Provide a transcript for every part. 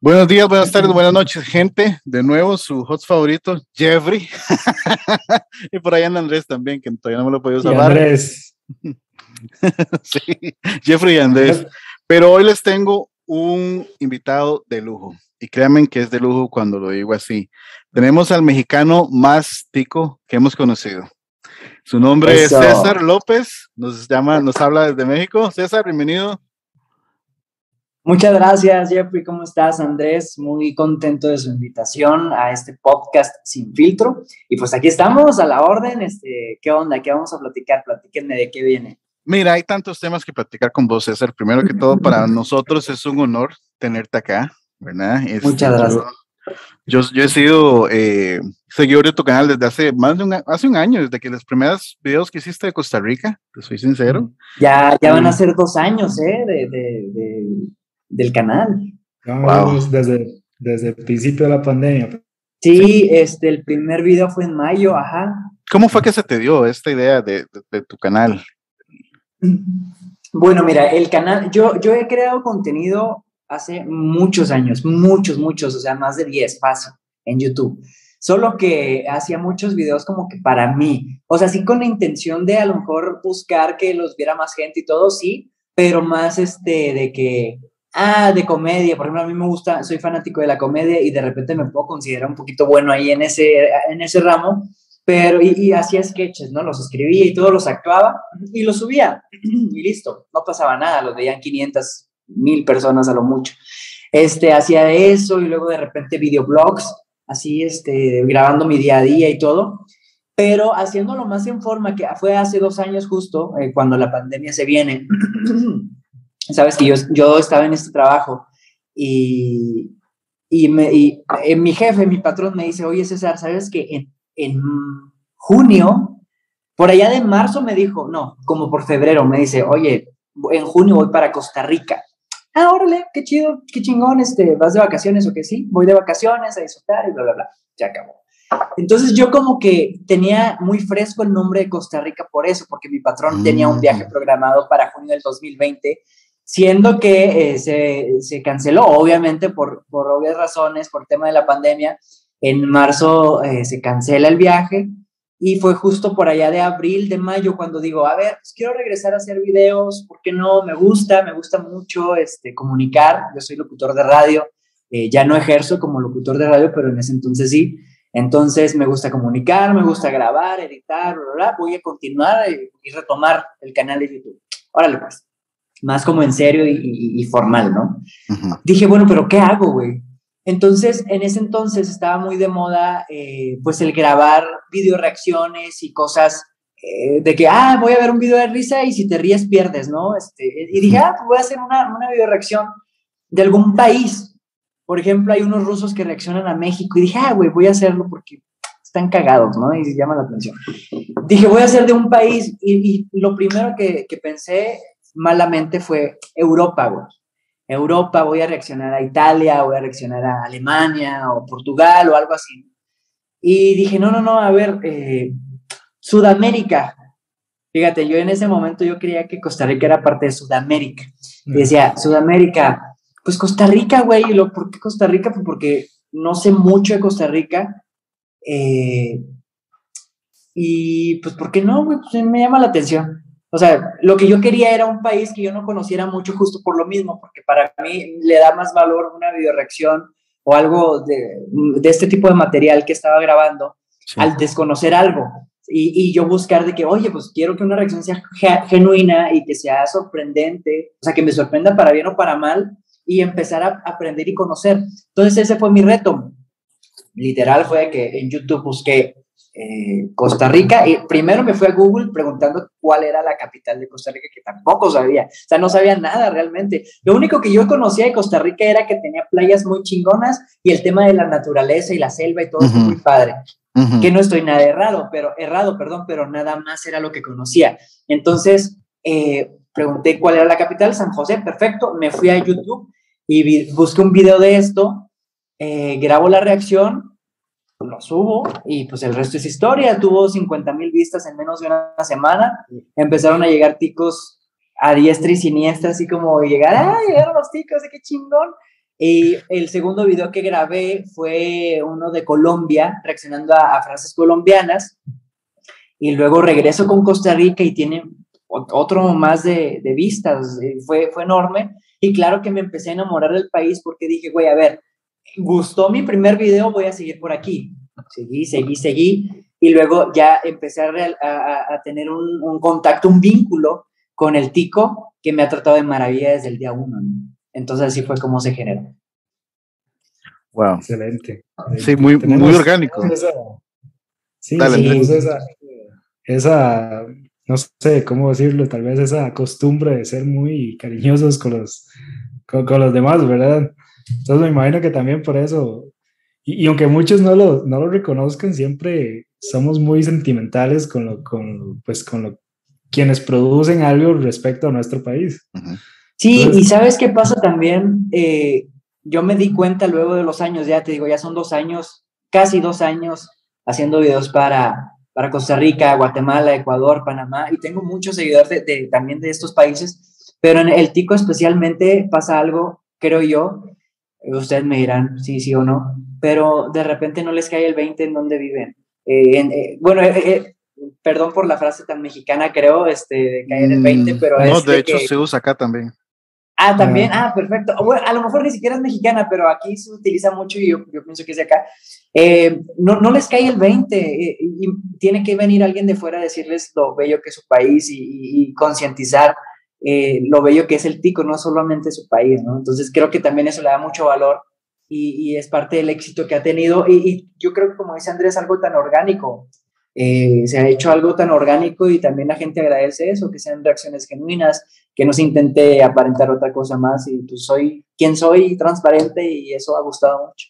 Buenos días, buenas tardes, buenas noches, gente. De nuevo, su host favorito, Jeffrey. y por ahí anda Andrés también, que todavía no me lo he podido salvar. Andrés. sí, Jeffrey y Andrés. Pero hoy les tengo un invitado de lujo. Y créanme que es de lujo cuando lo digo así. Tenemos al mexicano más tico que hemos conocido. Su nombre es César López. Nos llama, nos habla desde México. César, bienvenido. Muchas gracias, Jeffrey. ¿Cómo estás, Andrés? Muy contento de su invitación a este podcast sin filtro. Y pues aquí estamos a la orden. Este, ¿Qué onda? ¿Qué vamos a platicar? Platíquenme de qué viene. Mira, hay tantos temas que platicar con vos, César. Primero que todo, para nosotros es un honor tenerte acá, ¿verdad? Este, Muchas gracias. Yo, yo, he sido eh, seguidor de tu canal desde hace más de un, hace un año, desde que los primeros videos que hiciste de Costa Rica, te soy sincero. Ya, ya van a ser dos años, ¿eh? de, de del canal. desde, desde el principio de la pandemia. Sí, este, el primer video fue en mayo, ajá. ¿Cómo fue que se te dio esta idea de, tu canal? Bueno, mira, el canal, yo, yo he creado contenido hace muchos años, muchos, muchos, o sea, más de 10, fácil, en YouTube. Solo que hacía muchos videos como que para mí, o sea, sí con la intención de a lo mejor buscar que los viera más gente y todo, sí, pero más este, de que ah, de comedia, por ejemplo, a mí me gusta, soy fanático de la comedia y de repente me puedo considerar un poquito bueno ahí en ese, en ese ramo, pero y, hacía sketches, ¿no? Los escribía y todos los actuaba y los subía y listo, no pasaba nada, los veían 500, mil personas a lo mucho. Este, hacía eso y luego de repente videoblogs, así, este, grabando mi día a día y todo, pero haciéndolo más en forma, que fue hace dos años justo, eh, cuando la pandemia se viene. sabes que yo, yo estaba en este trabajo y, y, me, y eh, mi jefe, mi patrón me dice, oye César, ¿sabes que en, en junio, por allá de marzo me dijo, no, como por febrero, me dice, oye, en junio voy para Costa Rica. Ah, órale, qué chido, qué chingón, este, ¿vas de vacaciones o qué? Sí, voy de vacaciones a disfrutar y bla, bla, bla, ya acabó. Entonces yo como que tenía muy fresco el nombre de Costa Rica por eso, porque mi patrón tenía un viaje mm. programado para junio del 2020 siendo que eh, se, canceló, obviamente por, por obvias razones, por tema de la pandemia. En marzo eh, se cancela el viaje y fue justo por allá de abril, de mayo, cuando digo, a ver, pues quiero regresar a hacer videos, ¿por qué no? Me gusta, me gusta mucho este, comunicar, yo soy locutor de radio, eh, ya no ejerzo como locutor de radio, pero en ese entonces sí. Entonces me gusta comunicar, me gusta grabar, editar, voy a continuar y retomar el canal de YouTube. Órale pues más como en serio y, formal, ¿no? Dije, bueno, pero ¿qué hago, güey? Entonces, en ese entonces estaba muy de moda, eh, pues, el grabar video reacciones y cosas eh, de que, ah, voy a ver un video de risa y si te ríes pierdes, ¿no? Este, y dije, ah, pues voy a hacer una, una video reacción de algún país. Por ejemplo, hay unos rusos que reaccionan a México y dije, ah, güey, voy a hacerlo porque están cagados, ¿no? Y se llama la atención. Dije, voy a hacer de un país y, lo primero que, que pensé malamente fue Europa, güey. Europa, voy a reaccionar a Italia, voy a reaccionar a Alemania o Portugal o algo así. Y dije, no, no, no, a ver, eh, Sudamérica. Fíjate, yo en ese momento yo creía que Costa Rica era parte de Sudamérica. Y decía, Sudamérica, pues Costa Rica, güey. ¿Y lo, por qué Costa Rica? Pues porque no sé mucho de Costa Rica. Eh, y pues, ¿por qué no, güey? Pues me llama la atención. O sea, lo que yo quería era un país que yo no conociera mucho justo por lo mismo, porque para mí le da más valor una videoreacción o algo de, de este tipo de material que estaba grabando al desconocer algo. Y, y, yo buscar de que, oye, pues quiero que una reacción sea genuina y que sea sorprendente, o sea, que me sorprenda para bien o para mal y empezar a aprender y conocer. Entonces ese fue mi reto. Literal fue que en YouTube busqué eh, Costa Rica. Y primero me fui a Google preguntando cuál era la capital de Costa Rica, que tampoco sabía. O sea, no sabía nada realmente. Lo único que yo conocía de Costa Rica era que tenía playas muy chingonas y el tema de la naturaleza y la selva y todo es muy padre. Que no estoy nada errado, pero errado, perdón, pero nada más era lo que conocía. Entonces, eh, pregunté cuál era la capital, San José, perfecto. Me fui a YouTube y busqué un video de esto, eh, grabo la reacción lo subo y pues el resto es historia. Tuvo 50 mil vistas en menos de una semana. Empezaron a llegar ticos a diestra y siniestra, así como llegar, ah, llegaron los ticos, qué chingón. Y el segundo video que grabé fue uno de Colombia, reaccionando a, frases colombianas. Y luego regreso con Costa Rica y tiene otro más de, de vistas. Fue, fue enorme. Y claro que me empecé a enamorar del país porque dije, güey, a ver, gustó mi primer video, voy a seguir por aquí. Seguí, seguí, seguí. Y luego ya empecé a, a, tener un, un, contacto, un vínculo con el tico que me ha tratado de maravilla desde el día uno. Entonces así fue como se generó. Wow. Excelente. Sí, muy, muy orgánico. sí, esa, esa, no sé cómo decirlo, tal vez esa costumbre de ser muy cariñosos con los, con, los demás, ¿verdad? Entonces me imagino que también por eso, y, aunque muchos no lo, no lo reconozcan, siempre somos muy sentimentales con lo, con, pues, con lo, quienes producen algo respecto a nuestro país. Sí, y sabes qué pasa también, eh, yo me di cuenta luego de los años, ya te digo, ya son dos años, casi dos años haciendo videos para, para Costa Rica, Guatemala, Ecuador, Panamá, y tengo muchos seguidores de, también de estos países, pero en el Tico especialmente pasa algo, creo yo, ustedes me dirán sí, sí o no, pero de repente no les cae el 20 en donde viven. Eh, eh, bueno, perdón por la frase tan mexicana, creo, este, de caer el 20, mm, pero... No, de hecho se usa acá también. Ah, también, ah, perfecto. Bueno, a lo mejor ni siquiera es mexicana, pero aquí se utiliza mucho y yo, yo pienso que es de acá. Eh, no, no, les cae el 20 eh, y tiene que venir alguien de fuera a decirles lo bello que es su país y, concientizar eh, lo bello que es el tico, no solamente su país, ¿no? Entonces creo que también eso le da mucho valor y, y es parte del éxito que ha tenido y, y, yo creo que como dice Andrés, algo tan orgánico. Eh, se ha hecho algo tan orgánico y también la gente agradece eso, que sean reacciones genuinas, que no se intente aparentar otra cosa más y pues soy quien soy, transparente y eso ha gustado mucho.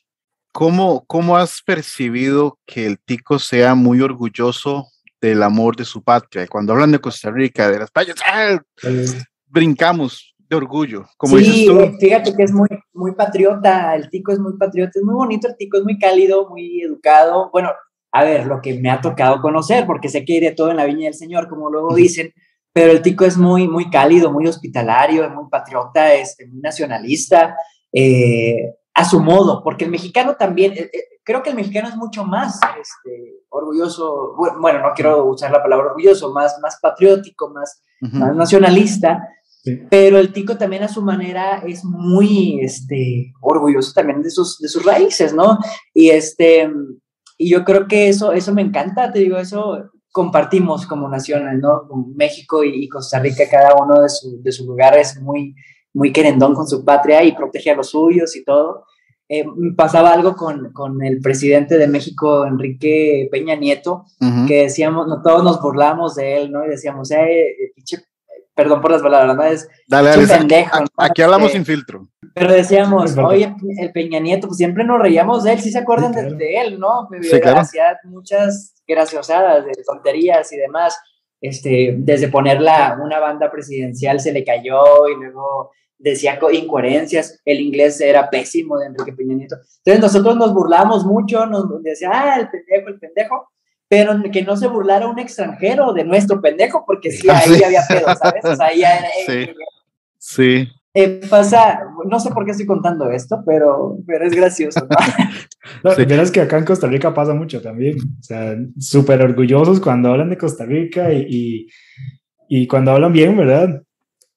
¿Cómo, ¿Cómo has percibido que el tico sea muy orgulloso del amor de su patria? Cuando hablan de Costa Rica, de las playas, ¡ah! brincamos de orgullo. Como sí, fíjate que es muy, muy patriota, el tico es muy patriota, es muy bonito, el tico es muy cálido, muy educado. Bueno, a ver, lo que me ha tocado conocer, porque sé que iré todo en la viña del Señor, como luego dicen, pero el tico es muy, muy cálido, muy hospitalario, muy patriota, este, muy nacionalista, eh, a su modo, porque el mexicano también, eh, eh, creo que el mexicano es mucho más este, orgulloso, bueno, no quiero usar la palabra orgulloso, más, más patriótico, más, más nacionalista, pero el tico también a su manera es muy este, orgulloso también de sus, de sus raíces, ¿no? Y este y yo creo que eso, eso me encanta, te digo, eso compartimos como nacional, ¿no? México y, Costa Rica, cada uno de, su, de sus lugares muy, muy querendón con su patria y protege a los suyos y todo. Eh, pasaba algo con, con, el presidente de México, Enrique Peña Nieto, que decíamos, no, todos nos burlamos de él, ¿no? Y decíamos, eh, pinche perdón por las palabras, ¿no? Es dale, pendejo. Aquí, hablamos sin filtro. Pero decíamos, oye, el Peña Nieto, pues siempre nos reíamos de él, sí se acuerdan de, él, ¿no? Sí, claro. Hacía muchas graciosadas, de tonterías y demás. Este, desde ponerla una banda presidencial se le cayó y luego decía incoherencias, el inglés era pésimo de Enrique Peña Nieto. Entonces nosotros nos burlamos mucho, nos decía, ah, el pendejo, el pendejo, pero que no se burlara un extranjero de nuestro pendejo, porque sí, ah, ahí había pedo, ¿sabes? O sea, ahí era, sí. sí. Eh, pasa, no sé por qué estoy contando esto, pero, pero es gracioso, ¿no? no sí. es que acá en Costa Rica pasa mucho también, o sea, súper orgullosos cuando hablan de Costa Rica y, y, y, cuando hablan bien, ¿verdad?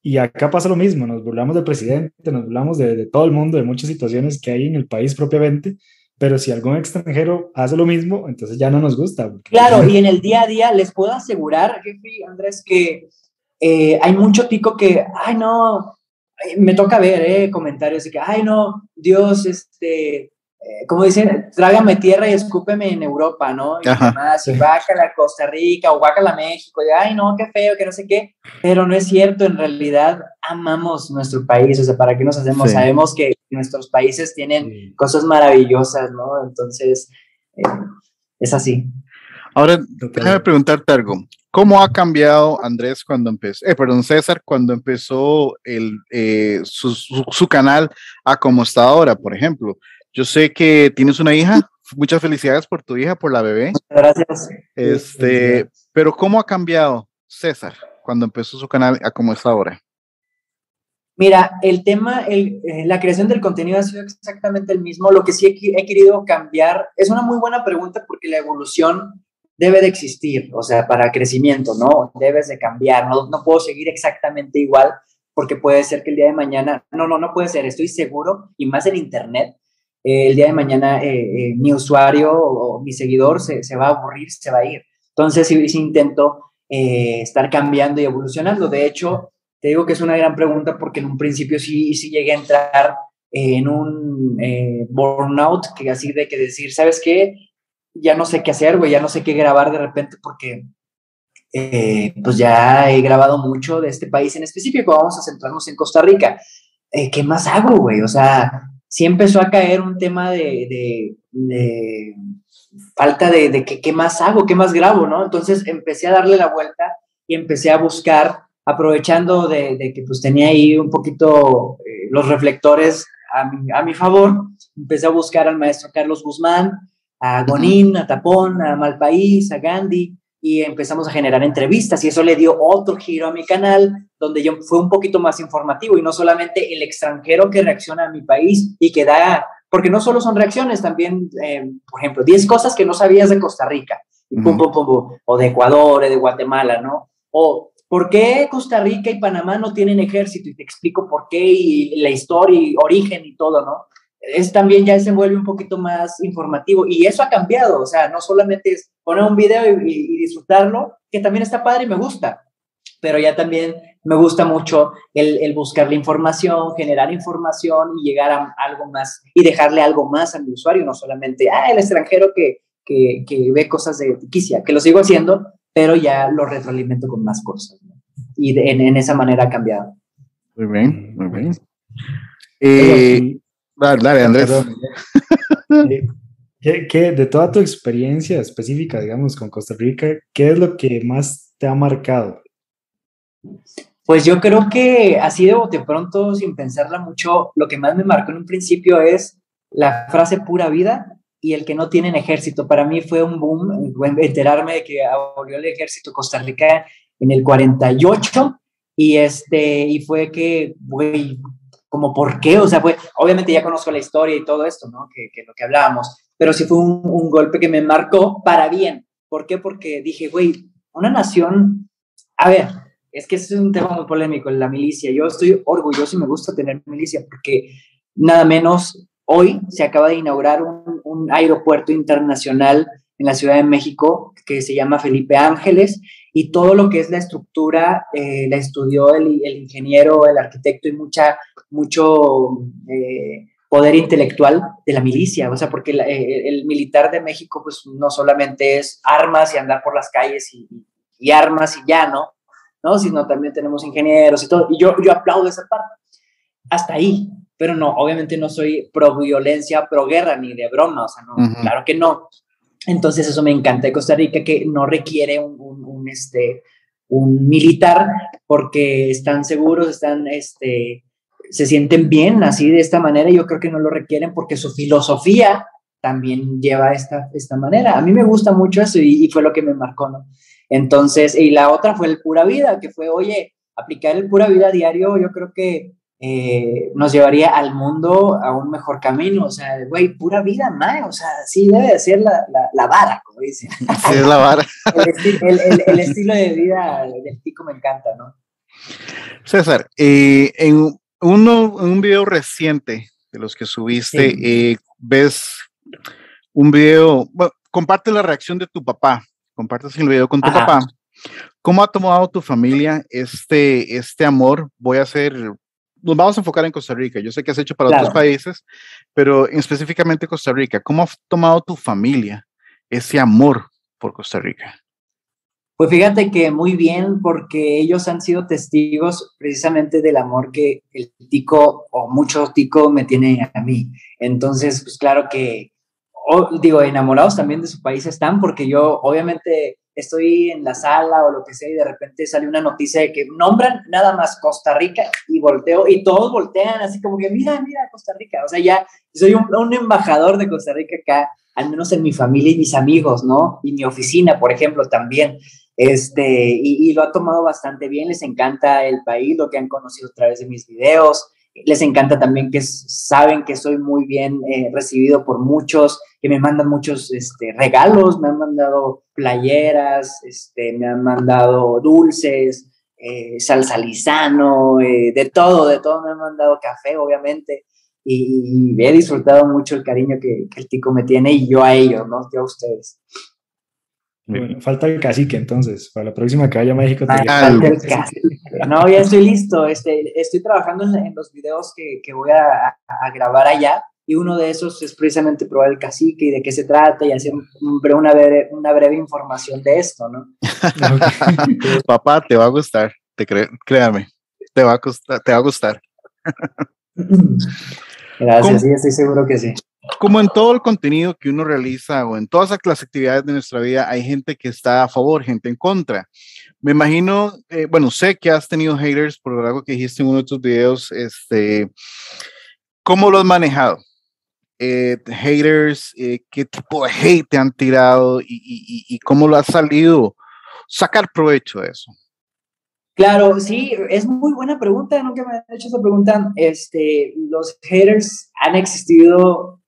Y acá pasa lo mismo, nos burlamos del presidente, nos burlamos de, de todo el mundo, de muchas situaciones que hay en el país propiamente, pero si algún extranjero hace lo mismo, entonces ya no nos gusta. Claro, y en el día a día les puedo asegurar, jefe Andrés, que eh, hay mucho tico que, ay, no, eh, me toca ver eh, comentarios de que, ay, no, Dios, este, eh, como dicen, trágame tierra y escúpeme en Europa, ¿no? Y además, y bájala a Costa Rica o bájala a México, y ay, no, qué feo, que no sé qué. Pero no es cierto, en realidad amamos nuestro país, o sea, ¿para qué nos hacemos? Sabemos que nuestros países tienen cosas maravillosas, ¿no? Entonces, eh, es así. Ahora, déjame preguntarte algo. ¿Cómo ha cambiado Andrés cuando empezó, eh, perdón, César, cuando empezó el, eh, su, su, su, canal a como está ahora, por ejemplo? Yo sé que tienes una hija. Muchas felicidades por tu hija, por la bebé. Gracias. Este, pero ¿cómo ha cambiado César cuando empezó su canal a cómo está ahora? Mira, el tema, el, eh, la creación del contenido ha sido exactamente el mismo. Lo que sí he, he, querido cambiar es una muy buena pregunta porque la evolución debe de existir, o sea, para crecimiento, ¿no? Debes de cambiar, no, no puedo seguir exactamente igual porque puede ser que el día de mañana, no, no, no puede ser, estoy seguro, y más en Internet, eh, el día de mañana eh, mi usuario o, mi seguidor se, se, va a aburrir, se va a ir. Entonces, sí, sí intento estar cambiando y evolucionando. De hecho, te digo que es una gran pregunta porque en un principio sí, sí llegué a entrar en un eh, burnout, que así de que decir, ¿sabes qué? Ya no sé qué hacer, güey, ya no sé qué grabar de repente porque eh, pues ya he grabado mucho de este país en específico, vamos a centrarnos en Costa Rica. Eh, ¿Qué más hago, güey? O sea, sí empezó a caer un tema de, de, falta de, de qué más hago, qué más grabo, ¿no? Entonces empecé a darle la vuelta y empecé a buscar aprovechando de, que pues tenía ahí un poquito eh, los reflectores a mi, a mi, favor, empecé a buscar al maestro Carlos Guzmán, a Gonín, a Tapón, a Malpaís, a Gandhi, y empezamos a generar entrevistas y eso le dio otro giro a mi canal, donde yo fue un poquito más informativo y no solamente el extranjero que reacciona a mi país y que da, porque no solo son reacciones, también, eh, por ejemplo, 10 cosas que no sabías de Costa Rica, pum, pum, pum, o de Ecuador, o de Guatemala, ¿no? O ¿Por qué Costa Rica y Panamá no tienen ejército? Y te explico por qué y la historia y origen y todo, ¿no? Es también ya se vuelve un poquito más informativo y eso ha cambiado, o sea, no solamente es poner un video y, disfrutarlo, que también está padre y me gusta, pero ya también me gusta mucho el, buscar la información, generar información y llegar a algo más y dejarle algo más a mi usuario, no solamente, ah, el extranjero que, que, que ve cosas de tiquicia, que lo sigo haciendo, pero ya lo retroalimento con más cosas. Y en, esa manera ha cambiado. Muy bien, muy bien. Eh, dale, Andrés. Eh, ¿Qué, de toda tu experiencia específica, digamos, con Costa Rica, qué es lo que más te ha marcado? Pues yo creo que así de bote pronto, sin pensarla mucho, lo que más me marcó en un principio es la frase pura vida y el que no tienen ejército. Para mí fue un boom enterarme de que abolió el ejército Costa Rica en el 48 y este y fue que güey como por qué o sea fue obviamente ya conozco la historia y todo esto no que, que lo que hablábamos pero sí fue un, un, golpe que me marcó para bien ¿por qué? porque dije güey una nación a ver es que es un tema muy polémico la milicia yo estoy orgulloso y me gusta tener milicia porque nada menos Hoy se acaba de inaugurar un, aeropuerto internacional en la Ciudad de México que se llama Felipe Ángeles y todo lo que es la estructura eh, la estudió el, ingeniero, el arquitecto y mucha, mucho eh, poder intelectual de la milicia, o sea, porque eh, el militar de México pues no solamente es armas y andar por las calles y, y armas y ya, ¿no? ¿no? Sino también tenemos ingenieros y todo, y yo, yo aplaudo esa parte. Hasta ahí, pero no, obviamente no soy pro violencia, pro guerra, ni de broma, o sea, no, claro que no. Entonces eso me encanta de Costa Rica, que no requiere un, este, un militar porque están seguros, están, este, se sienten bien así de esta manera. Yo creo que no lo requieren porque su filosofía también lleva esta, esta manera. A mí me gusta mucho eso y, y, fue lo que me marcó, ¿no? Entonces, y la otra fue el pura vida, que fue, oye, aplicar el pura vida diario, yo creo que eh, nos llevaría al mundo a un mejor camino. O sea, güey, pura vida, mae. O sea, sí debe de ser la, la, vara, como dicen. Sí, es la vara. el, estilo de vida del tico me encanta, ¿no? César, eh, en, uno, un video reciente de los que subiste, eh, ves un video, bueno, comparte la reacción de tu papá, compartes el video con tu papá. ¿Cómo ha tomado tu familia este, este amor? Voy a hacer nos vamos a enfocar en Costa Rica. Yo sé que has hecho para otros países, pero específicamente Costa Rica, ¿cómo ha tomado tu familia ese amor por Costa Rica? Pues fíjate que muy bien, porque ellos han sido testigos precisamente del amor que el tico o mucho tico me tiene a mí. Entonces, pues claro que, digo, enamorados también de su país están, porque yo obviamente estoy en la sala o lo que sea y de repente sale una noticia de que nombran nada más Costa Rica y volteo y todos voltean así como que mira, mira Costa Rica. O sea, ya soy un, un, embajador de Costa Rica acá, al menos en mi familia y mis amigos, ¿no? Y mi oficina, por ejemplo, también. Este, y, lo ha tomado bastante bien, les encanta el país, lo que han conocido a través de mis videos, les encanta también que saben que soy muy bien eh, recibido por muchos, que me mandan muchos este, regalos, me han mandado playeras, este, me han mandado dulces, eh, salsa lisano, eh, de todo, de todo me han mandado café, obviamente, y, he disfrutado mucho el cariño que, el tico me tiene y yo a ellos, ¿no? Yo a ustedes. Bueno, falta el cacique entonces, para la próxima que vaya a México. No, ya estoy listo, este, estoy trabajando en, los videos que, que voy a, a, grabar allá y uno de esos es precisamente probar el cacique y de qué se trata y hacer una breve, una breve información de esto, ¿no? Papá, te va a gustar, te créame, te va a, gustar, te va a gustar. Gracias, sí, estoy seguro que sí. Como en todo el contenido que uno realiza o en todas las actividades de nuestra vida, hay gente que está a favor, gente en contra. Me imagino, eh, bueno, sé que has tenido haters por algo que dijiste en uno de tus videos, este, ¿cómo lo has manejado? Eh, haters, eh, qué tipo de hate te han tirado y, y, y, cómo lo has salido sacar provecho de eso. Claro, sí, es muy buena pregunta, nunca me han hecho esa pregunta. Este, los haters han existido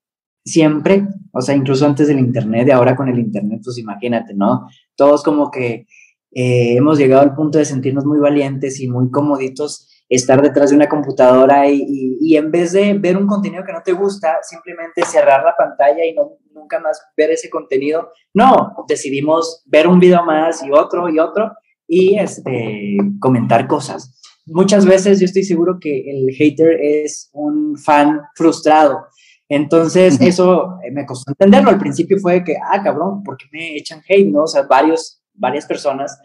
siempre, o sea, incluso antes del Internet y ahora con el Internet, pues imagínate, ¿no? Todos como que eh, hemos llegado al punto de sentirnos muy valientes y muy comoditos estar detrás de una computadora y, en vez de ver un contenido que no te gusta, simplemente cerrar la pantalla y no, nunca más ver ese contenido. No, decidimos ver un video más y otro y otro y este, comentar cosas. Muchas veces yo estoy seguro que el hater es un fan frustrado. Entonces, eso me costó entenderlo. Al principio fue que, ah, cabrón, ¿por qué me echan hate? ¿No? O sea, varios, varias personas.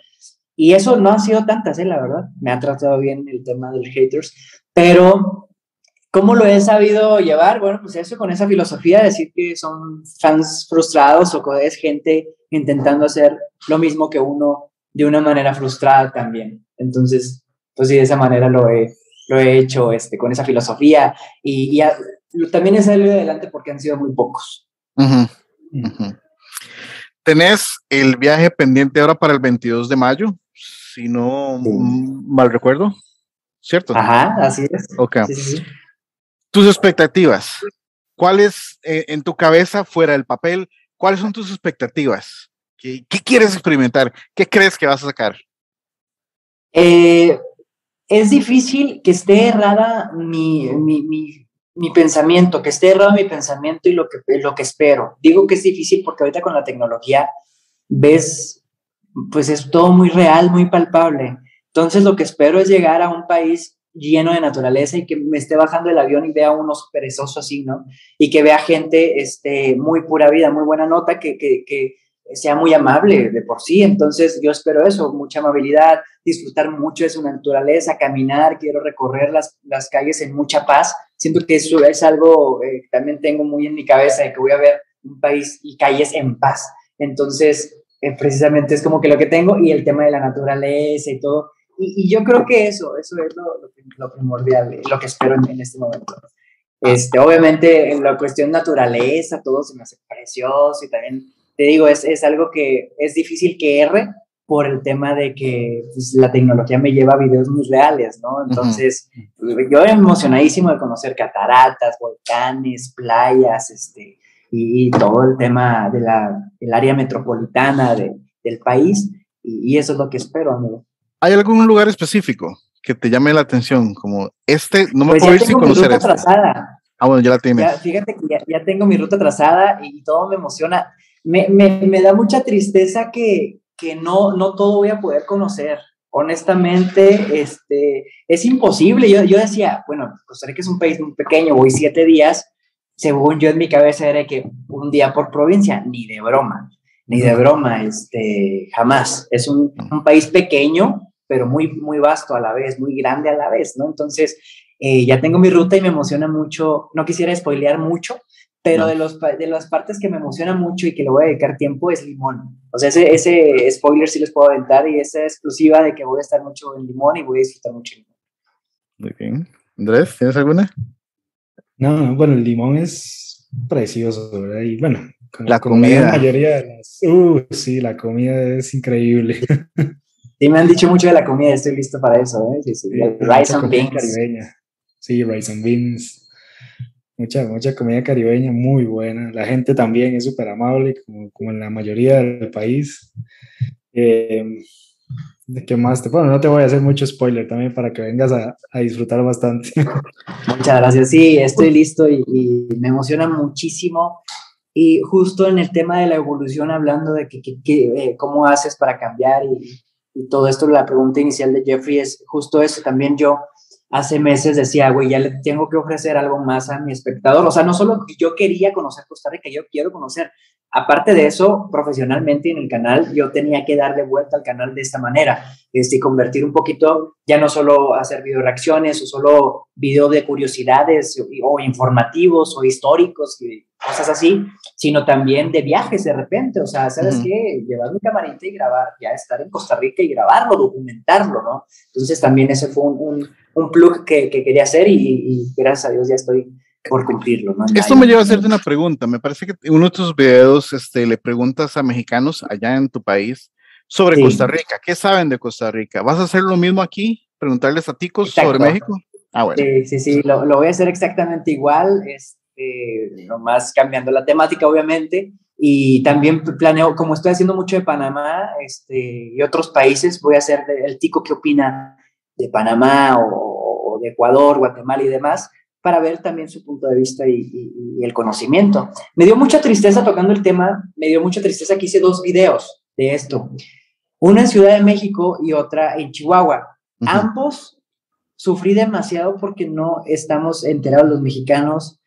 Y eso no han sido tantas, ¿eh? La verdad. Me ha tratado bien el tema del haters. Pero, ¿cómo lo he sabido llevar? Bueno, pues eso con esa filosofía de decir que son fans frustrados o que es gente intentando hacer lo mismo que uno de una manera frustrada también. Entonces, pues sí, de esa manera lo he, lo he hecho este, con esa filosofía y, también he salido adelante porque han sido muy pocos. ¿Tenés el viaje pendiente ahora para el 22 de mayo? Si no mal recuerdo, ¿cierto? Ajá, así es. Ok. Tus expectativas, ¿cuáles eh, en tu cabeza fuera del papel? ¿Cuáles son tus expectativas? ¿Qué, quieres experimentar? ¿Qué crees que vas a sacar? Eh, es difícil que esté errada mi, pensamiento, que esté errado mi pensamiento y lo que, lo que espero. Digo que es difícil porque ahorita con la tecnología ves, pues es todo muy real, muy palpable. Entonces lo que espero es llegar a un país lleno de naturaleza y que me esté bajando el avión y vea unos perezosos así, ¿no? Y que vea gente este, muy pura vida, muy buena nota, que, que, que sea muy amable de por sí. Entonces yo espero eso, mucha amabilidad, disfrutar mucho de su naturaleza, caminar, quiero recorrer las, las calles en mucha paz. Siento que eso es algo eh, que también tengo muy en mi cabeza, de que voy a ver un país y calles en paz. Entonces, eh, precisamente es como que lo que tengo y el tema de la naturaleza y todo. Y, yo creo que eso, eso es lo, lo, primordial, lo que espero en, en este momento. Este, obviamente, en la cuestión naturaleza, todo se me hace precioso y también te digo, es, es algo que es difícil que erre por el tema de que pues, la tecnología me lleva a videos muy reales, ¿no? Entonces, yo emocionadísimo de conocer cataratas, volcanes, playas, este, y, todo el tema de del área metropolitana de, del país, y, eso es lo que espero, amigo. ¿Hay algún lugar específico que te llame la atención? Como este, no me pues puedo ir sin conocer este. Ah, bueno, ya la tienes. fíjate que ya, ya, tengo mi ruta trazada y todo me emociona me, me, me da mucha tristeza que, que no, no todo voy a poder conocer. Honestamente, este, es imposible. Yo, yo decía, bueno, Costa Rica es un país muy pequeño, voy siete días. Según yo en mi cabeza era que un día por provincia, ni de broma, ni de broma, este, jamás. Es un, un país pequeño, pero muy, muy vasto a la vez, muy grande a la vez, ¿no? Entonces, eh, ya tengo mi ruta y me emociona mucho. No quisiera spoilear mucho, pero de, los, de las partes que me emociona mucho y que le voy a dedicar tiempo es Limón. O sea, ese, ese spoiler sí les puedo aventar y esa exclusiva de que voy a estar mucho en Limón y voy a disfrutar mucho Limón. Muy bien. Andrés, ¿tienes alguna? No, bueno, el Limón es precioso, ¿verdad? Y bueno, la comida. La mayoría de las. Uh, sí, la comida es increíble. Sí, me han dicho mucho de la comida, estoy listo para eso. ¿eh? Sí, sí, rice and beans. Caribeña. Sí, rice and beans. Mucha, mucha comida caribeña muy buena. La gente también es súper amable, como, como, en la mayoría del país. Eh, ¿Qué más? Te, bueno, no te voy a hacer mucho spoiler también para que vengas a, a disfrutar bastante. Muchas gracias. Sí, estoy listo y, y, me emociona muchísimo. Y justo en el tema de la evolución, hablando de que, que, que eh, cómo haces para cambiar y, y todo esto, la pregunta inicial de Jeffrey es justo eso. También yo hace meses decía, güey, ya le tengo que ofrecer algo más a mi espectador. O sea, no solo yo quería conocer Costa Rica, yo quiero conocer. Aparte de eso, profesionalmente en el canal, yo tenía que darle vuelta al canal de esta manera, este, convertir un poquito, ya no solo hacer video reacciones o solo video de curiosidades o, o informativos o históricos y cosas así, sino también de viajes de repente. O sea, ¿sabes uh -huh. qué? Llevar mi camarita y grabar, ya estar en Costa Rica y grabarlo, documentarlo, ¿no? Entonces también ese fue un, un, un plug que, que, quería hacer y, y, gracias a Dios ya estoy por cumplirlo. ¿no? Esto me lleva a hacerte una pregunta. Me parece que en uno de tus videos este, le preguntas a mexicanos allá en tu país sobre sí. Costa Rica. ¿Qué saben de Costa Rica? ¿Vas a hacer lo mismo aquí? ¿Preguntarles a ticos Exacto. sobre México? Ah, bueno. Sí, sí, sí, lo, lo voy a hacer exactamente igual, este, nomás cambiando la temática, obviamente. Y también planeo, como estoy haciendo mucho de Panamá este, y otros países, voy a hacer el tico que opina de Panamá o, o, de Ecuador, Guatemala y demás, para ver también su punto de vista y, y, y, el conocimiento. Me dio mucha tristeza tocando el tema, me dio mucha tristeza que hice dos videos de esto, una en Ciudad de México y otra en Chihuahua. Uh -huh. Ambos sufrí demasiado porque no estamos enterados los mexicanos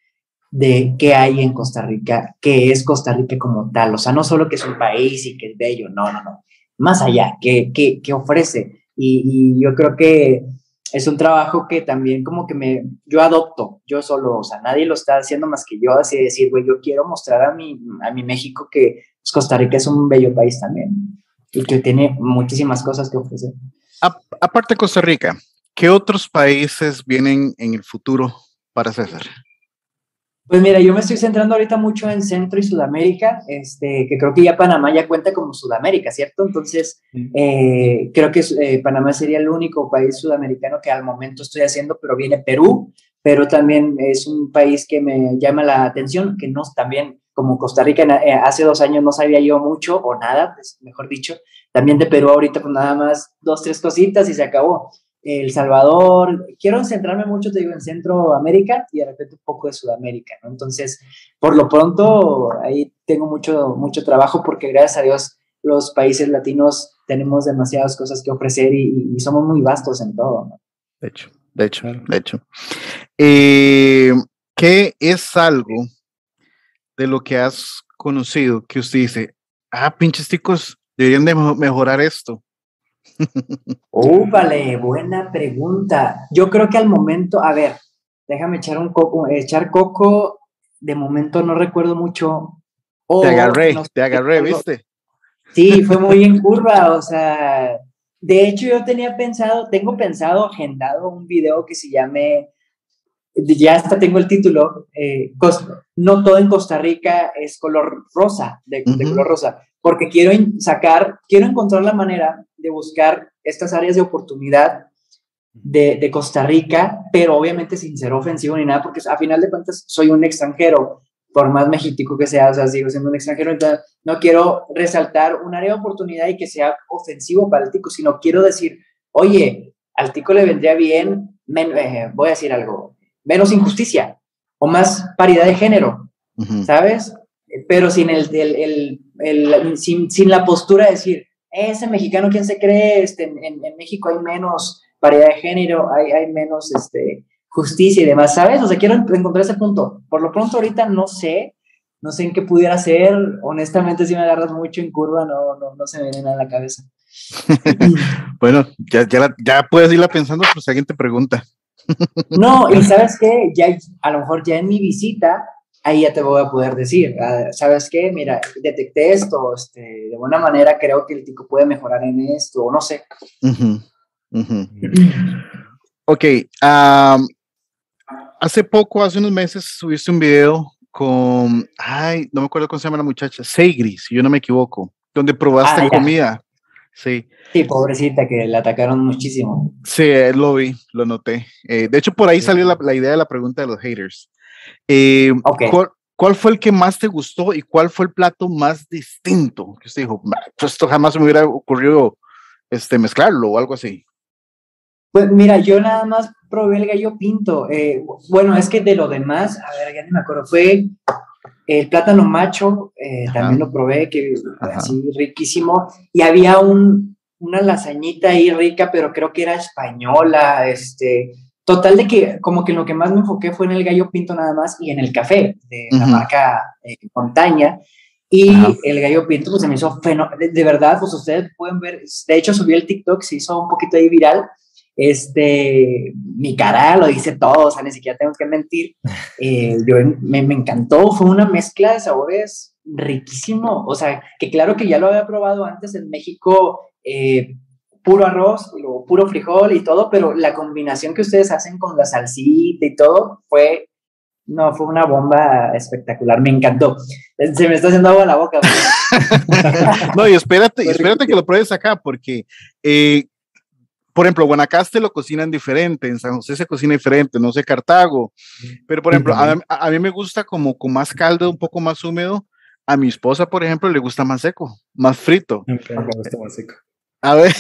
de qué hay en Costa Rica, qué es Costa Rica como tal, o sea, no solo que es un país y que es bello, no, no, no, más allá, qué, qué, qué ofrece. Y, y, yo creo que es un trabajo que también como que me, yo adopto, yo solo, o sea, nadie lo está haciendo más que yo, así de decir, güey, yo quiero mostrar a mi, a mi México que pues, Costa Rica es un bello país también y que tiene muchísimas cosas que ofrecer. A, aparte de Costa Rica, ¿qué otros países vienen en el futuro para César? Pues mira, yo me estoy centrando ahorita mucho en Centro y Sudamérica, este, que creo que ya Panamá ya cuenta como Sudamérica, ¿cierto? Entonces, eh, creo que eh, Panamá sería el único país sudamericano que al momento estoy haciendo, pero viene Perú, pero también es un país que me llama la atención, que no también, como Costa Rica eh, hace dos años no sabía yo mucho, o nada, pues, mejor dicho, también de Perú ahorita pues nada más dos, tres cositas y se acabó. El Salvador, quiero centrarme mucho, te digo, en Centroamérica y de repente un poco de Sudamérica, ¿no? Entonces, por lo pronto, ahí tengo mucho, mucho trabajo porque gracias a Dios los países latinos tenemos demasiadas cosas que ofrecer y, y somos muy vastos en todo, ¿no? De hecho, de hecho, de hecho. Eh, ¿Qué es algo de lo que has conocido que usted dice, ah, pinches ticos, deberían de mejorar esto? Uh, vale, buena pregunta. Yo creo que al momento, a ver, déjame echar un coco, echar coco, de momento no recuerdo mucho. Oh, te agarré, no sé, te agarré, ¿viste? Sí, fue muy en curva, o sea, de hecho yo tenía pensado, tengo pensado, agendado un video que se llame, ya hasta tengo el título, eh, no todo en Costa Rica es color rosa, de, uh -huh. de color rosa, porque quiero sacar, quiero encontrar la manera de buscar estas áreas de oportunidad de, de, Costa Rica, pero obviamente sin ser ofensivo ni nada, porque a final de cuentas soy un extranjero, por más mexicano que sea, o sea, sigo siendo un extranjero, entonces no quiero resaltar un área de oportunidad y que sea ofensivo para el tico, sino quiero decir, oye, al tico le vendría bien, men, eh, voy a decir algo, menos injusticia o más paridad de género, uh -huh. ¿sabes? Pero sin, el, el, el, el sin, sin la postura de decir, ese mexicano, ¿quién se cree? Este, en, en, México hay menos paridad de género, hay, hay menos este, justicia y demás, ¿sabes? O sea, quiero encontrar ese punto. Por lo pronto ahorita no sé, no sé en qué pudiera ser. Honestamente, si me agarras mucho en curva, no, no, no se me viene nada a la cabeza. bueno, ya, ya, la, ya puedes irla pensando, pues si alguien te pregunta. no, y sabes qué, ya a lo mejor ya en mi visita ahí ya te voy a poder decir, ah, ¿sabes qué? Mira, detecté esto, este, de buena manera creo que el tico puede mejorar en esto, o no sé. Uh -huh, uh -huh. ok, um, hace poco, hace unos meses, subiste un video con, ay, no me acuerdo cómo se llama la muchacha, Seigri, si yo no me equivoco, donde probaste ah, comida. Sí. Sí, pobrecita, que la atacaron muchísimo. Sí, lo vi, lo noté. Eh, de hecho, por ahí salió la, idea de la pregunta de los haters. Eh, ¿cuál, fue el que más te gustó y cuál fue el plato más distinto? Que usted dijo, pues esto jamás me hubiera ocurrido este, mezclarlo o algo así. Pues mira, yo nada más probé el gallo pinto. Eh, bueno, es que de lo demás, a ver, ya ni me acuerdo, fue el plátano macho, eh, también lo probé, que así riquísimo. Y había un, una lasañita ahí rica, pero creo que era española, este. Total de que como que lo que más me enfoqué fue en el gallo pinto nada más y en el café de la marca eh, Montaña. Y el gallo pinto pues se me hizo fenomenal. De, verdad, pues ustedes pueden ver, de hecho subí el TikTok, se hizo un poquito ahí viral este, mi cara lo dice todo, o sea, ni siquiera tengo que mentir. Eh, yo me, me, encantó, fue una mezcla de sabores riquísimo, o sea, que claro que ya lo había probado antes en México, eh, puro arroz, puro frijol y todo, pero la combinación que ustedes hacen con la salsita y todo fue, no, fue una bomba espectacular, me encantó. Se me está haciendo agua la boca. no, y espérate, espérate que lo pruebes acá, porque eh, por ejemplo, Guanacaste lo cocinan diferente, en San José se cocina diferente, no sé Cartago, pero por ejemplo, a, mí me gusta como con más caldo, un poco más húmedo, a mi esposa, por ejemplo, le gusta más seco, más frito. me gusta más seco. A ver.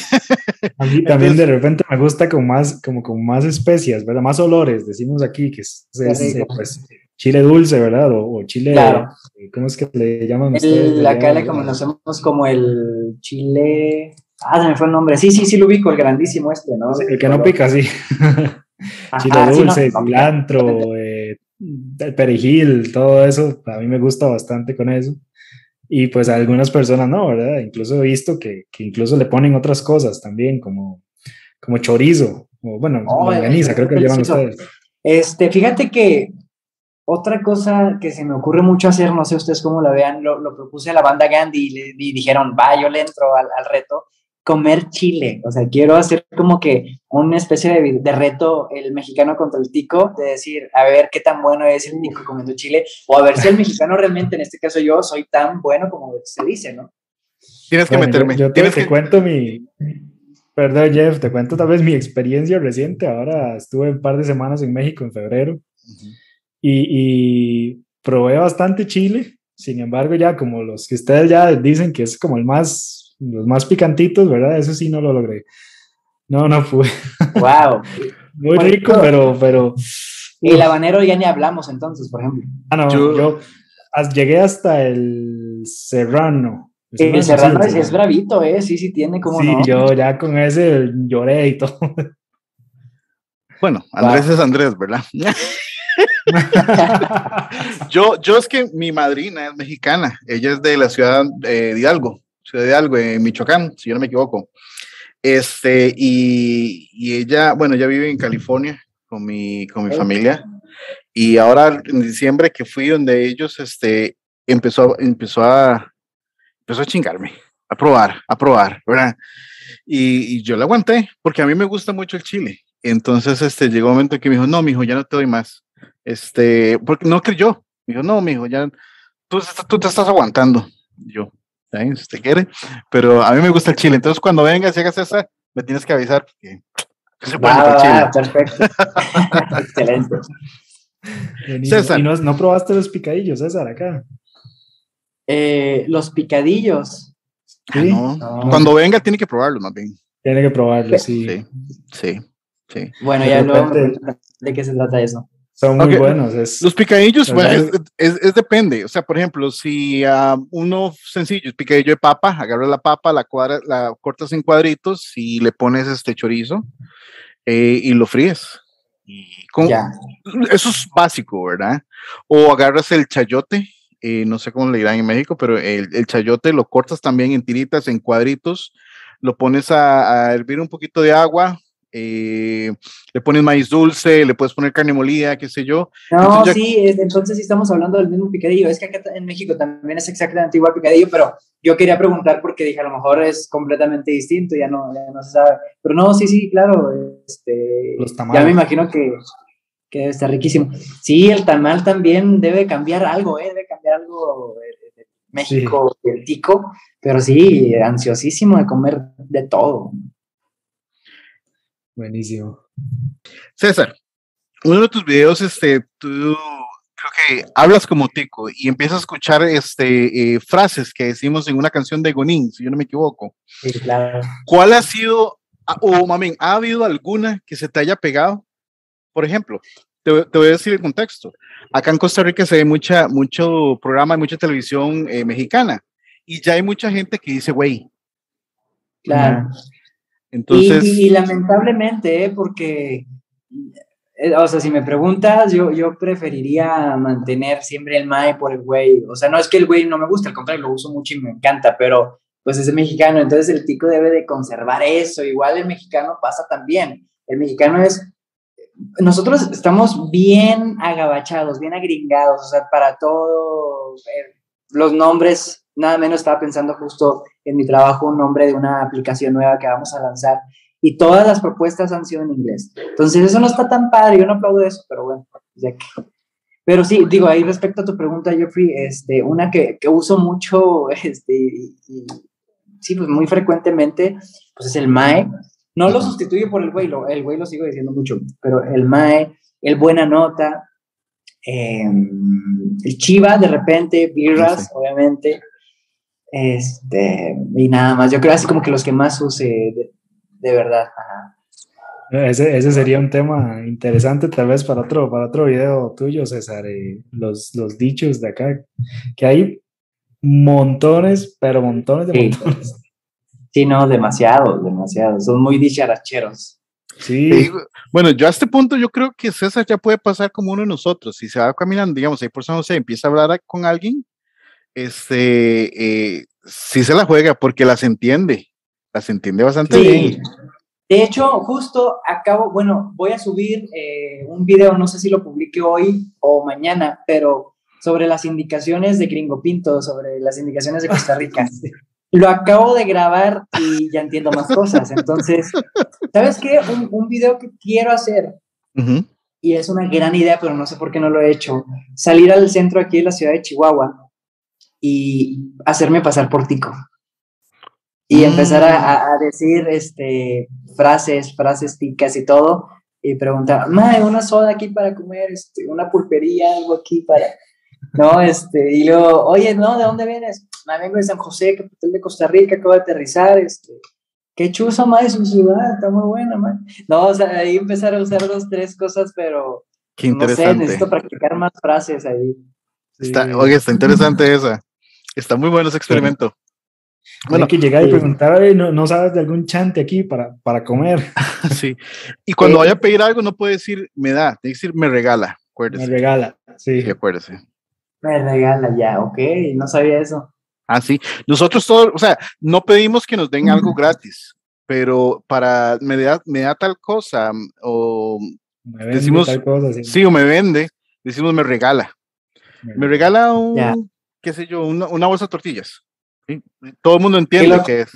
A mí también de repente me gusta con más, como con más especias, ¿verdad? Más olores, decimos aquí, que es, pues, chile dulce, ¿verdad? O, chile, claro. ¿cómo es que le llaman ustedes? La acá le conocemos como el chile Ah, se me fue el nombre. Sí, sí, sí lo ubico, el grandísimo este, ¿no? El que no pica, sí. Chile dulce, cilantro, eh, el perejil, todo eso, a mí me gusta bastante con eso. Y pues a algunas personas no, ¿verdad? Incluso he visto que, que incluso le ponen otras cosas también, como, como chorizo, o bueno, oh, creo que llevan ustedes. Este, fíjate que otra cosa que se me ocurre mucho hacer, no sé ustedes cómo la vean, lo, propuse a la banda Gandhi y, le, dijeron, va, yo le entro al, al reto, comer chile. O sea, quiero hacer como que una especie de, reto el mexicano contra el tico, de decir, a ver qué tan bueno es el tico comiendo chile, o a ver si el mexicano realmente, en este caso yo, soy tan bueno como se dice, ¿no? Tienes que meterme. Yo, te, cuento mi... Perdón, Jeff, te cuento tal vez mi experiencia reciente. Ahora estuve un par de semanas en México en febrero y, y probé bastante chile. Sin embargo, ya como los que ustedes ya dicen que es como el más los más picantitos, ¿verdad? Eso sí no lo logré. No, no fue. Wow. Muy rico, pero, pero. Y el habanero ya ni hablamos entonces, por ejemplo. Ah, no, yo, llegué hasta el serrano. El serrano es, bravito, ¿eh? Sí, sí, tiene como. Sí, yo ya con ese lloré y todo. Bueno, Andrés es Andrés, ¿verdad? yo, yo es que mi madrina es mexicana, ella es de la ciudad de Hidalgo, Ciudad de Algo, en Michoacán, si yo no me equivoco. Este, y, y ella, bueno, ella vive en California con mi, con mi familia. Y ahora en diciembre que fui donde ellos, este, empezó, empezó a, empezó a chingarme, a probar, a probar, ¿verdad? Y, y, yo le aguanté, porque a mí me gusta mucho el chile. Entonces, este, llegó un momento que me dijo, no, mijo, ya no te doy más. Este, porque no creyó. Me dijo, no, mijo, ya, tú, tú te estás aguantando. yo, si usted quiere, pero a mí me gusta el chile, entonces cuando vengas y hagas esa, me tienes que avisar porque se chile. perfecto. Excelente. César. ¿Y no, probaste los picadillos, César, acá? Eh, los picadillos. ¿Sí? Ah, cuando venga tiene que probarlos más bien. Tiene que probarlos, sí. Sí, sí. Bueno, ya luego, ¿de qué se trata eso? Son muy buenos. los picadillos, bueno, es, depende. O sea, por ejemplo, si uno sencillo es picadillo de papa, agarras la papa, la, cuadra, la cortas en cuadritos y le pones este chorizo eh, y lo fríes. Y con, Eso es básico, ¿verdad? O agarras el chayote, eh, no sé cómo le dirán en México, pero el, el, chayote lo cortas también en tiritas, en cuadritos, lo pones a, a hervir un poquito de agua, eh, le pones maíz dulce, le puedes poner carne molida, qué sé yo. No, sí, entonces sí estamos hablando del mismo picadillo. Es que acá en México también es exactamente igual picadillo, pero yo quería preguntar porque dije, a lo mejor es completamente distinto, ya no, ya no se sabe. Pero no, sí, sí, claro. Este, ya me imagino que, que debe estar riquísimo. Sí, el tamal también debe cambiar algo, ¿eh? debe cambiar algo de, México, el tico, pero sí, ansiosísimo de comer de todo. Buenísimo. César, uno de tus videos, este, tú creo que hablas como tico y empiezas a escuchar este, eh, frases que decimos en una canción de Gonin, si yo no me equivoco. Sí, claro. ¿Cuál ha sido, o mami, ha habido alguna que se te haya pegado? Por ejemplo, te, voy a decir el contexto. Acá en Costa Rica se ve mucha, mucho programa, mucha televisión eh, mexicana y ya hay mucha gente que dice, güey. Claro. Entonces. Y, lamentablemente, ¿eh? porque, eh, o sea, si me preguntas, yo, yo preferiría mantener siempre el MAE por el güey. O sea, no es que el güey no me guste, al contrario, lo uso mucho y me encanta, pero pues es mexicano, entonces el tico debe de conservar eso. Igual el mexicano pasa también. El mexicano es nosotros estamos bien agabachados, bien agringados, o sea, para todo, eh, los nombres, nada menos estaba pensando justo en mi trabajo un nombre de una aplicación nueva que vamos a lanzar y todas las propuestas han sido en inglés. Entonces eso no está tan padre, yo no aplaudo eso, pero bueno, ya que... Pero sí, digo, ahí respecto a tu pregunta, Jeffrey, este, una que, que uso mucho, este, y, sí, pues muy frecuentemente, pues es el MAE, no lo sustituye por el güey, el güey lo sigo diciendo mucho, pero el MAE, el Buena Nota, em, el Chiva de repente, Birras, obviamente, este, y nada más. Yo creo así como que los que más use de, verdad. Ese, ese, sería un tema interesante tal vez para otro, para otro video tuyo, César, eh, los, los dichos de acá, que hay montones, pero montones de montones. Sí, no, demasiado, demasiado. Son muy dicharacheros. Sí. Bueno, yo a este punto yo creo que César ya puede pasar como uno de nosotros. Si se va caminando, digamos, hay personas, no sé, empieza a hablar con alguien, este, eh, sí se la juega porque las entiende, las entiende bastante bien. De hecho, justo acabo, bueno, voy a subir eh, un video, no sé si lo publique hoy o mañana, pero sobre las indicaciones de Gringo Pinto, sobre las indicaciones de Costa Rica. lo acabo de grabar y ya entiendo más cosas. Entonces, ¿sabes qué? Un, video que quiero hacer, y es una gran idea, pero no sé por qué no lo he hecho, salir al centro aquí de la ciudad de Chihuahua y hacerme pasar por tico. Y mm. empezar a, decir este, frases, frases ticas y todo, y preguntar, madre, una soda aquí para comer, este, una pulpería, algo aquí para... No, este, y luego, oye, no, ¿de dónde vienes? Me vengo de San José, capital de Costa Rica, acabo de aterrizar, este, qué chusa, más su ciudad, está muy buena, man. No, o sea, ahí empezar a usar dos, tres cosas, pero qué interesante. No sé, necesito practicar más frases ahí. Está, Oye, está interesante esa. Está muy bueno ese experimento. Bueno, Hay que llegar y preguntar, ¿no, ¿no, sabes de algún chante aquí para, para comer? sí. Y cuando vaya a pedir algo, no puede decir me da, tiene que decir me regala, acuérdese. Me regala, sí. Sí, acuérdese. Me regala ya, ok, no sabía eso. Ah, sí. Nosotros todos, o sea, no pedimos que nos den algo gratis, pero para me da, me da tal cosa o decimos, sí. o me vende, decimos me regala. Me, regala un, qué sé yo, una, bolsa de tortillas. Todo el mundo entiende lo que es.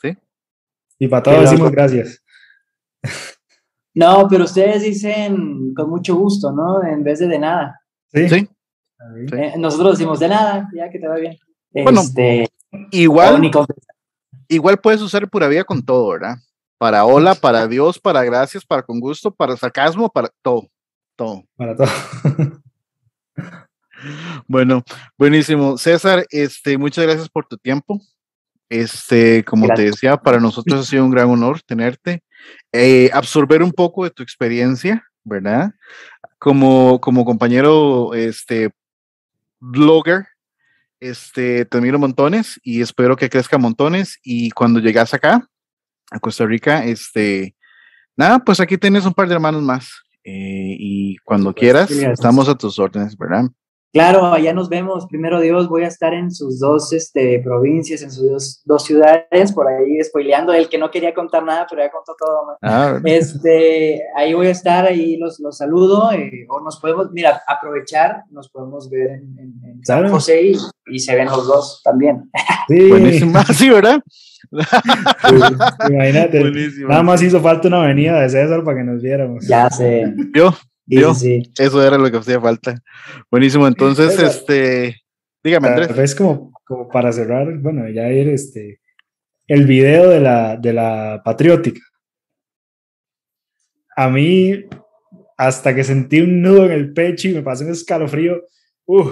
¿sí? Y para todos decimos gracias. No, pero ustedes dicen con mucho gusto, ¿no? En vez de de nada. Sí. ¿Sí? Eh, nosotros decimos de nada, ya que te va bien. Bueno, este, igual, igual puedes usar pura vida con todo, ¿verdad? Para hola, para Dios, para gracias, para con gusto, para sarcasmo, para todo, todo. Para todo. bueno, buenísimo. César, este, muchas gracias por tu tiempo. Este, como te decía, para nosotros ha sido un gran honor tenerte, eh, absorber un poco de tu experiencia, ¿verdad? Como, como compañero, este, blogger, este, te admiro montones y espero que crezca montones. Y cuando llegas acá, a Costa Rica, este, nada, pues aquí tienes un par de hermanos más. Eh, y cuando quieras, estamos a tus órdenes, ¿verdad? Claro, allá nos vemos. Primero Dios, voy a estar en sus dos este, provincias, en sus dos, ciudades, por ahí spoileando. El que no quería contar nada, pero ya contó todo. Ah, este, ahí voy a estar, ahí los, los saludo. Eh, o nos podemos, mira, aprovechar, nos podemos ver en, San José y, se ven los dos también. Sí. Buenísimo, sí, ¿verdad? imagínate. Nada más hizo falta una avenida de César para que nos viéramos. Ya sé. Yo, Eso era lo que hacía falta. Buenísimo, entonces, este, dígame, Andrés. Es como, como para cerrar, bueno, ya ir, este, el video de la, de la patriótica. A mí, hasta que sentí un nudo en el pecho y me pasó un escalofrío, uh,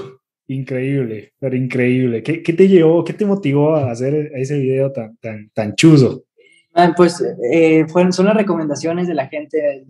increíble, pero increíble. ¿Qué, ¿Qué, te llevó, qué te motivó a hacer ese video tan, tan, tan chuzo? Ah, pues eh, fueron, son las recomendaciones de la gente.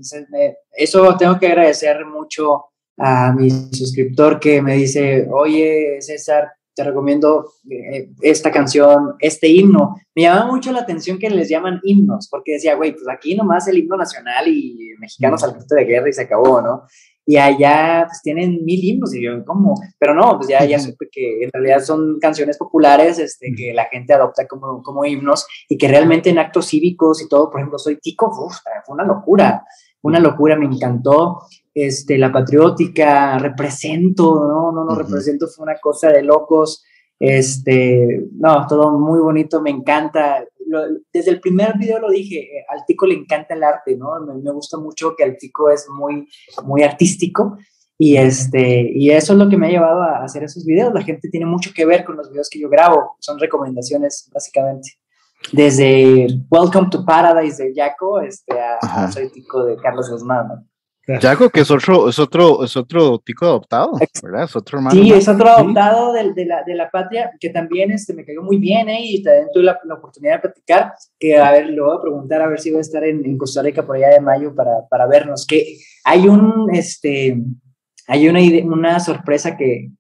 Eso tengo que agradecer mucho a mi suscriptor que me dice, oye César, te recomiendo eh, esta canción, este himno. Me llama mucho la atención que les llaman himnos, porque decía, güey, pues aquí nomás el himno nacional y mexicanos al grito de guerra y se acabó, ¿no? Y allá pues tienen mil himnos y yo, ¿cómo? Pero no, pues ya, ya supe que en realidad son canciones populares este, que la gente adopta como, como himnos y que realmente en actos cívicos y todo, por ejemplo, soy tico, fue una locura, una locura, me encantó este, la patriótica, represento, no, no, no, represento, fue una cosa de locos, este, no, todo muy bonito, me encanta. Desde el primer video lo dije, eh, al tico le encanta el arte, ¿no? Me, gusta mucho que el tico es muy, muy artístico y, este, y eso es lo que me ha llevado a hacer esos videos. La gente tiene mucho que ver con los videos que yo grabo, son recomendaciones básicamente. Desde Welcome to Paradise de Jaco este, a, Soy Tico de Carlos Guzmán, ¿no? Yago, que es otro, es otro, es otro tico adoptado, ¿verdad? Es otro hermano. Sí, es otro adoptado de, de, la, de, la, patria, que también este, me cayó muy bien, ¿eh? Y también tuve la, la, oportunidad de platicar, que a ver, le voy a preguntar a ver si voy a estar en, en Costa Rica por allá de mayo para, para, vernos. Que hay un, este, hay una, una sorpresa que,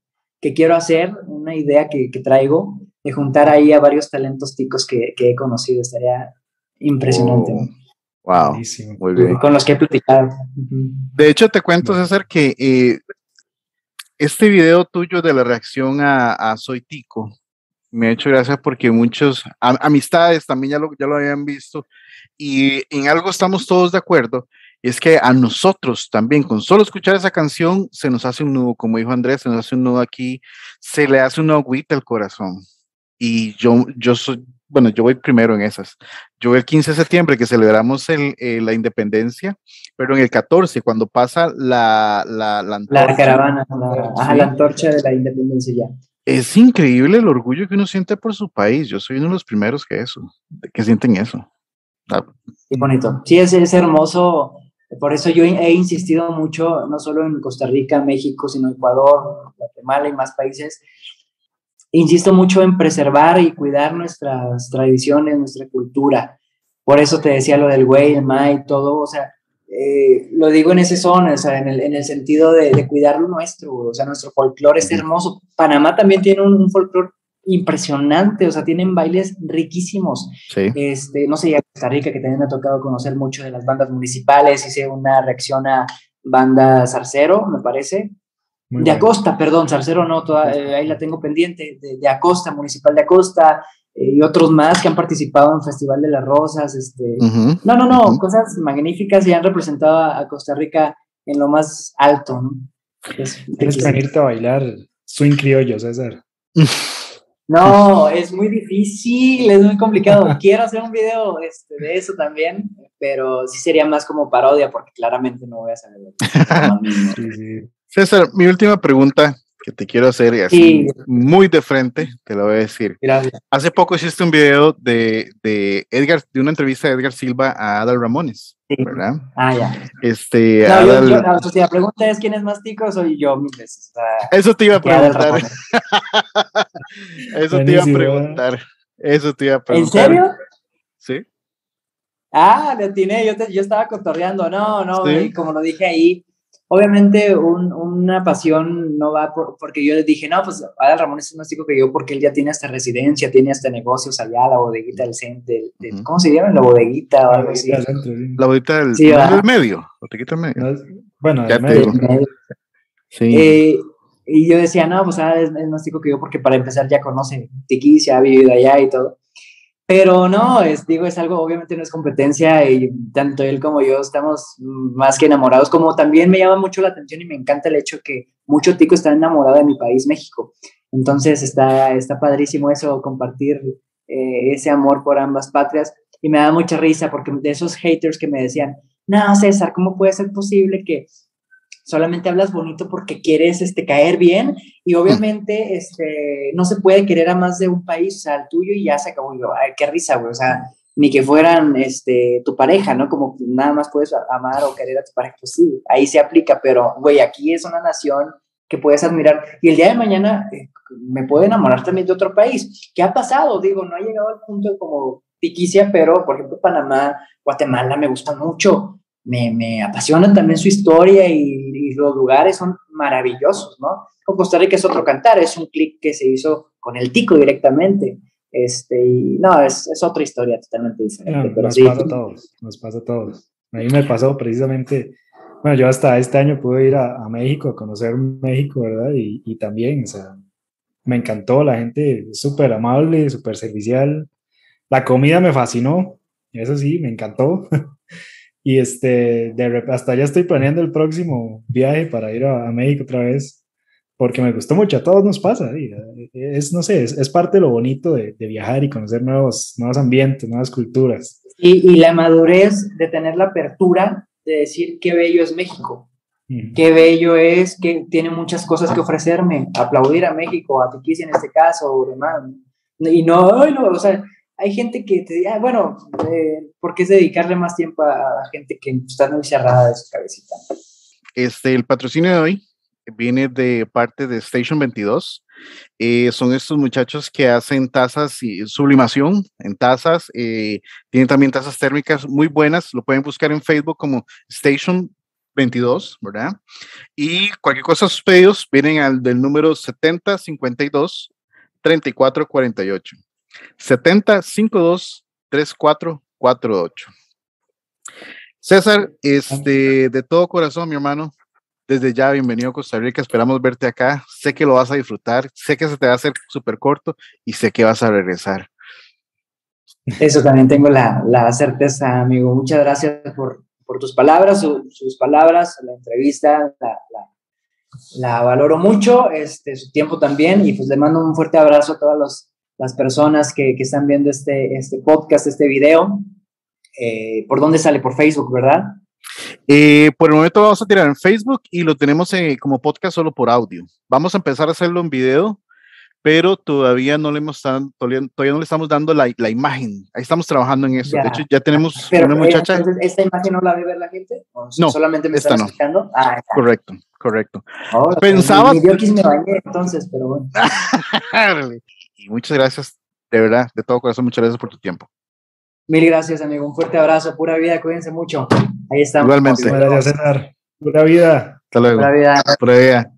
que quiero hacer, una idea que, que, traigo, de juntar ahí a varios talentos ticos que, que he conocido, estaría impresionante. Oh. Wow, muy bien. Con los que he platicado. De hecho, te cuento, César, que eh, este video tuyo de la reacción a, Soy Tico me ha hecho gracia porque muchos amistades también ya lo, ya lo habían visto y en algo estamos todos de acuerdo. Es que a nosotros también, con solo escuchar esa canción, se nos hace un nudo, como dijo Andrés, se nos hace un nudo aquí, se le hace una agüita al corazón. Y yo, yo soy, bueno, yo voy primero en esas. Yo el 15 de septiembre que celebramos el, eh, la independencia, pero en el 14, cuando pasa la, la, la, la caravana, la, la antorcha de la independencia ya. Es increíble el orgullo que uno siente por su país. Yo soy uno de los primeros que eso, que sienten eso. Ah. Qué bonito. Sí, es, es hermoso. Por eso yo he insistido mucho, no solo en Costa Rica, México, sino Ecuador, Guatemala y más países, insisto mucho en preservar y cuidar nuestras tradiciones, nuestra cultura. Por eso te decía lo del güey, el mai, todo, o sea, eh, lo digo en ese son, o sea, en el, en el sentido de, de, cuidar lo nuestro, o sea, nuestro folclore es hermoso. Panamá también tiene un, un folclore impresionante, o sea, tienen bailes riquísimos. Sí. Este, no sé, ya Costa Rica, que también me ha tocado conocer mucho de las bandas municipales, hice una reacción a banda Zarcero, me parece, de Acosta, perdón, Salcero no, eh, ahí la tengo pendiente, de, Acosta, Municipal de Acosta, eh, y otros más que han participado en Festival de las Rosas, este, no, no, no, cosas magníficas y han representado a, Costa Rica en lo más alto, ¿no? Tienes que venirte a bailar swing criollo, César. No, es muy difícil, es muy complicado. Quiero hacer un video este, de eso también, pero sí sería más como parodia, porque claramente no voy a saber. sí, sí. César, mi última pregunta que te quiero hacer, y así muy de frente, te lo voy a decir. Gracias. Hace poco hiciste un video de, de Edgar, de una entrevista de Edgar Silva a Adal Ramones, ¿verdad? Ah, ya. Este, Adal... yo, la pregunta es quién es más tico, soy yo mil veces. Eso te iba a preguntar. Eso te iba a preguntar. Eso te iba a preguntar. ¿En serio? Sí. Ah, le tiene, yo, yo estaba cotorreando, no, no, y como lo dije ahí, obviamente una pasión no va por, porque yo le dije, no, pues Adal Ramón es más chico que yo porque él ya tiene esta residencia, tiene este negocios allá, la bodeguita del centro, ¿cómo se llama? La bodeguita o algo así. La bodeguita del, medio, bodeguita del medio. bueno, ya medio. Sí. Eh, y yo decía, no, pues Adal es, más chico que yo porque para empezar ya conoce Tiki, se ha vivido allá y todo. Pero no, es, digo, es algo, obviamente no es competencia y tanto él como yo estamos más que enamorados, como también me llama mucho la atención y me encanta el hecho que mucho tico está enamorado de mi país, México. Entonces está, está padrísimo eso, compartir eh, ese amor por ambas patrias y me da mucha risa porque de esos haters que me decían, no, César, ¿cómo puede ser posible que solamente hablas bonito porque quieres este, caer bien y obviamente este, no se puede querer a más de un país, o sea, al tuyo y ya se acabó. Yo, ay, qué risa, güey, o sea, ni que fueran este, tu pareja, ¿no? Como nada más puedes amar o querer a tu pareja, pues sí, ahí se aplica, pero, güey, aquí es una nación que puedes admirar y el día de mañana eh, me puedo enamorar también de otro país. ¿Qué ha pasado? Digo, no ha llegado al punto como piquicia, pero, por ejemplo, Panamá, Guatemala me gustan mucho, me, me apasionan también su historia y los lugares son maravillosos, ¿no? Con Costa Rica es otro cantar, es un clic que se hizo con el tico directamente. Este, y no, es, es otra historia totalmente diferente. pero nos pasa a todos, nos pasa a todos. A mí me pasó precisamente, bueno, yo hasta este año pude ir a, a México, a conocer México, ¿verdad? Y, y también, o sea, me encantó, la gente súper amable, súper servicial. La comida me fascinó, eso sí, me encantó. Y este, de, hasta ya estoy planeando el próximo viaje para ir a, México otra vez, porque me gustó mucho, a todos nos pasa. Es, no sé, es, parte de lo bonito de, viajar y conocer nuevos, nuevos ambientes, nuevas culturas. Y, y, la madurez de tener la apertura de decir qué bello es México, qué bello es, que tiene muchas cosas que ofrecerme, aplaudir a México, a Tiquis en este caso, o demás. Y no, no, o sea, hay gente que te dice, ah, bueno, eh, ¿por qué es dedicarle más tiempo a, gente que está muy cerrada de su cabecita? Este, el patrocinio de hoy viene de parte de Station 22. Eh, son estos muchachos que hacen tazas y sublimación en tazas. Eh, tienen también tazas térmicas muy buenas. Lo pueden buscar en Facebook como Station 22, ¿verdad? Y cualquier cosa, sus pedidos vienen al del número 7052 3448. 70 52 3448. César, este, de todo corazón, mi hermano, desde ya, bienvenido a Costa Rica, esperamos verte acá, sé que lo vas a disfrutar, sé que se te va a hacer súper corto y sé que vas a regresar. Eso también tengo la, la certeza, amigo. Muchas gracias por, por tus palabras, sus palabras, la entrevista, la, la, la, valoro mucho, este, su tiempo también, y pues le mando un fuerte abrazo a todos los las personas que, que están viendo este, este podcast, este video. Eh, ¿Por dónde sale? Por Facebook, ¿verdad? Eh, por el momento vamos a tirar en Facebook y lo tenemos eh, como podcast solo por audio. Vamos a empezar a hacerlo en video, pero todavía no le hemos todavía, no le estamos dando la, la, imagen. Ahí estamos trabajando en eso. De hecho, ya tenemos una muchacha. ¿Esta imagen no la ve ver la gente? no, solamente me está escuchando. Ah, correcto, correcto. Oh, Pensaba. Me bañé entonces, pero bueno. muchas gracias, de verdad, de todo corazón, muchas gracias por tu tiempo. Mil gracias, amigo. Un fuerte abrazo, pura vida, cuídense mucho. Ahí estamos. Igualmente. Gracias, César. Pura vida. Hasta luego. Pura vida. Pura vida.